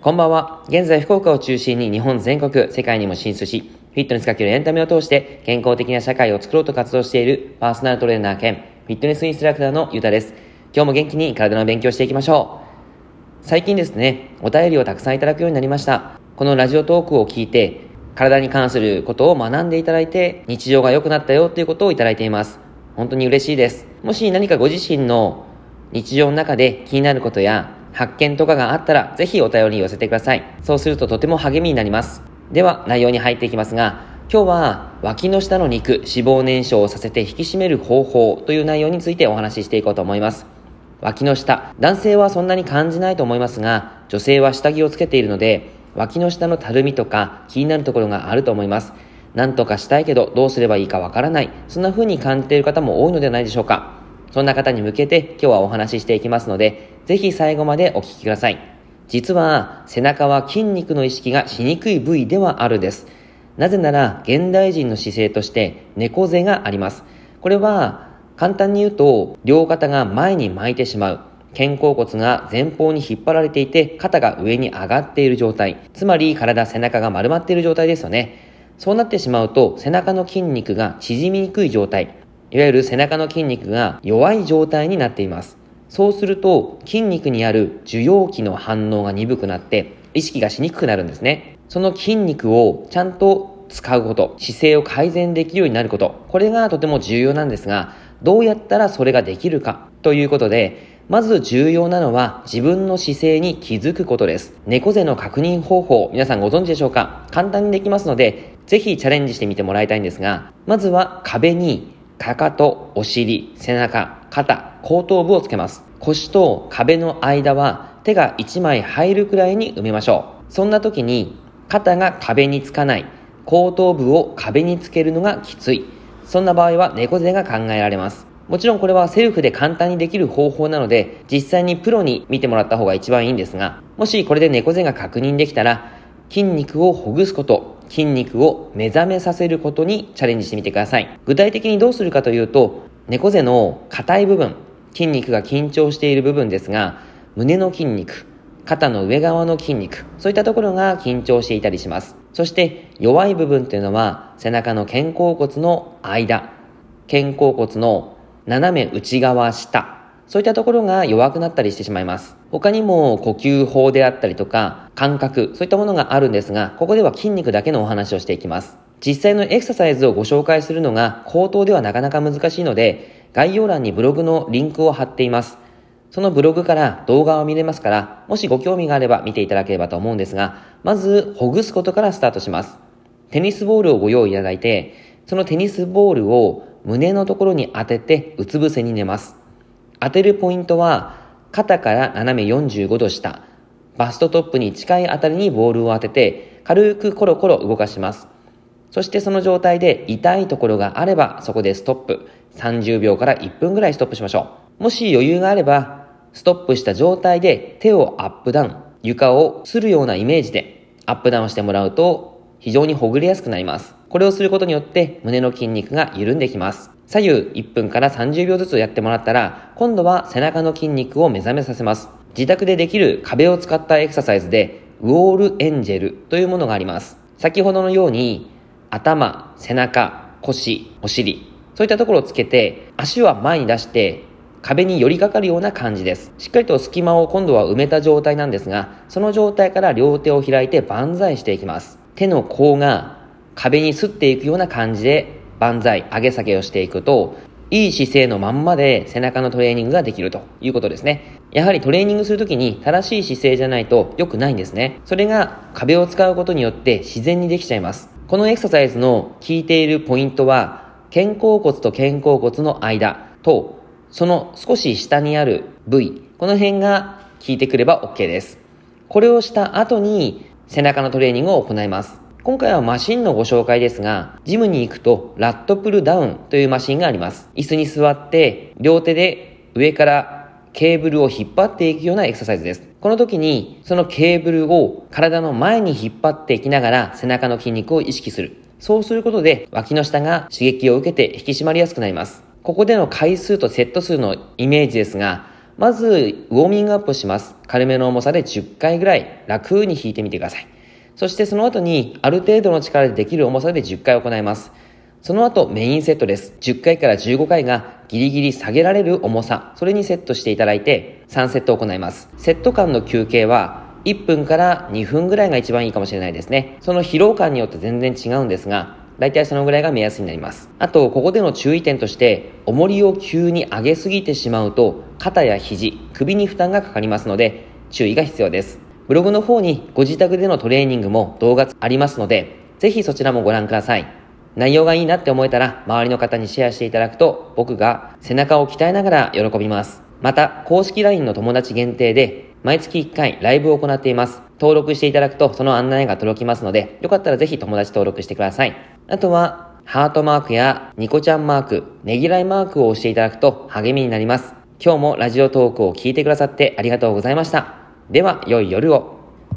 こんばんは。現在福岡を中心に日本全国、世界にも進出し、フィットネスかけるエンタメを通して健康的な社会を作ろうと活動しているパーソナルトレーナー兼フィットネスインストラクターのゆうたです。今日も元気に体の勉強していきましょう。最近ですね、お便りをたくさんいただくようになりました。このラジオトークを聞いて、体に関することを学んでいただいて、日常が良くなったよということをいただいています。本当に嬉しいです。もし何かご自身の日常の中で気になることや発見とかがあったら、ぜひお便り寄せてください。そうするととても励みになります。では、内容に入っていきますが、今日は脇の下の肉、脂肪燃焼をさせて引き締める方法という内容についてお話ししていこうと思います。脇の下、男性はそんなに感じないと思いますが、女性は下着をつけているので、脇の下のたるみとか気になるところがあると思います。なんとかしたいけどどうすればいいかわからない。そんな風に感じている方も多いのではないでしょうか。そんな方に向けて今日はお話ししていきますので、ぜひ最後までお聞きください。実は背中は筋肉の意識がしにくい部位ではあるです。なぜなら現代人の姿勢として猫背があります。これは簡単に言うと両肩が前に巻いてしまう。肩甲骨が前方に引っ張られていて肩が上に上がっている状態。つまり体背中が丸まっている状態ですよね。そうなってしまうと背中の筋肉が縮みにくい状態。いわゆる背中の筋肉が弱い状態になっています。そうすると筋肉にある受容器の反応が鈍くなって意識がしにくくなるんですね。その筋肉をちゃんと使うこと、姿勢を改善できるようになること、これがとても重要なんですが、どうやったらそれができるかということで、まず重要なのは自分の姿勢に気づくことです。猫背の確認方法、皆さんご存知でしょうか？簡単にできますので、ぜひチャレンジしてみてもらいたいんですが、まずは壁にかかと、お尻、背中、肩、後頭部をつけます。腰と壁の間は手が1枚入るくらいに埋めましょう。そんな時に肩が壁につかない、後頭部を壁につけるのがきつい。そんな場合は猫背が考えられます。もちろんこれはセルフで簡単にできる方法なので、実際にプロに見てもらった方が一番いいんですが、もしこれで猫背が確認できたら、筋肉をほぐすこと、筋肉を目覚めさせることにチャレンジしてみてください。具体的にどうするかというと、猫背の硬い部分、筋肉が緊張している部分ですが、胸の筋肉、肩の上側の筋肉、そういったところが緊張していたりします。そして弱い部分っていうのは背中の肩甲骨の間、肩甲骨の斜め内側下、そういったところが弱くなったりしてしまいます。他にも呼吸法であったりとか感覚、そういったものがあるんですが、ここでは筋肉だけのお話をしていきます。実際のエクササイズをご紹介するのが口頭ではなかなか難しいので、概要欄にブログのリンクを貼っています。そのブログから動画を見れますから、もしご興味があれば見ていただければと思うんですが、まずほぐすことからスタートします。テニスボールをご用意いただいて、そのテニスボールを胸のところに当ててうつ伏せに寝ます。当てるポイントは、肩から斜め45度下、バストトップに近いあたりにボールを当てて、軽くコロコロ動かします。そしてその状態で痛いところがあれば、そこでストップ。30秒から1分ぐらいストップしましょう。もし余裕があれば、ストップした状態で手をアップダウン、床をするようなイメージでアップダウンしてもらうと、非常にほぐれやすくなります。これをすることによって胸の筋肉が緩んできます。左右1分から30秒ずつやってもらったら、今度は背中の筋肉を目覚めさせます。自宅でできる壁を使ったエクササイズで、ウォールエンジェルというものがあります。先ほどのように、頭、背中、腰、お尻、そういったところをつけて、足は前に出して、壁に寄りかかるような感じです。しっかりと隙間を今度は埋めた状態なんですが、その状態から両手を開いて万歳していきます。手の甲が壁に擦っていくような感じで万歳、上げ下げをしていくと、いい姿勢のまんまで背中のトレーニングができるということですね。やはりトレーニングするときに正しい姿勢じゃないと良くないんですね。それが壁を使うことによって自然にできちゃいます。このエクササイズの効いているポイントは、肩甲骨と肩甲骨の間と、その少し下にある部位、この辺が効いてくれば OK です。これをした後に背中のトレーニングを行います。今回はマシンのご紹介ですが、ジムに行くとラットプルダウンというマシンがあります。椅子に座って両手で上からケーブルを引っ張っていくようなエクササイズです。この時にそのケーブルを体の前に引っ張っていきながら背中の筋肉を意識する。そうすることで脇の下が刺激を受けて引き締まりやすくなります。ここでの回数とセット数のイメージですが、まず、ウォーミングアップします。軽めの重さで10回ぐらい楽に引いてみてください。そしてその後に、ある程度の力でできる重さで10回行います。その後、メインセットです。10回から15回がギリギリ下げられる重さ、それにセットしていただいて、3セット行います。セット間の休憩は、1分から2分ぐらいが一番いいかもしれないですね。その疲労感によって全然違うんですが、大体そのぐらいが目安になります。あと、ここでの注意点として、重りを急に上げすぎてしまうと、肩や肘、首に負担がかかりますので、注意が必要です。ブログの方にご自宅でのトレーニングも動画ありますので、ぜひそちらもご覧ください。内容がいいなって思えたら、周りの方にシェアしていただくと、僕が背中を鍛えながら喜びます。また、公式 LINE の友達限定で、毎月1回ライブを行っています。登録していただくとその案内が届きますので、よかったらぜひ友達登録してください。あとは、ハートマークやニコちゃんマーク、ねぎらいマークを押していただくと励みになります。今日もラジオトークを聞いてくださってありがとうございました。では、良い夜を。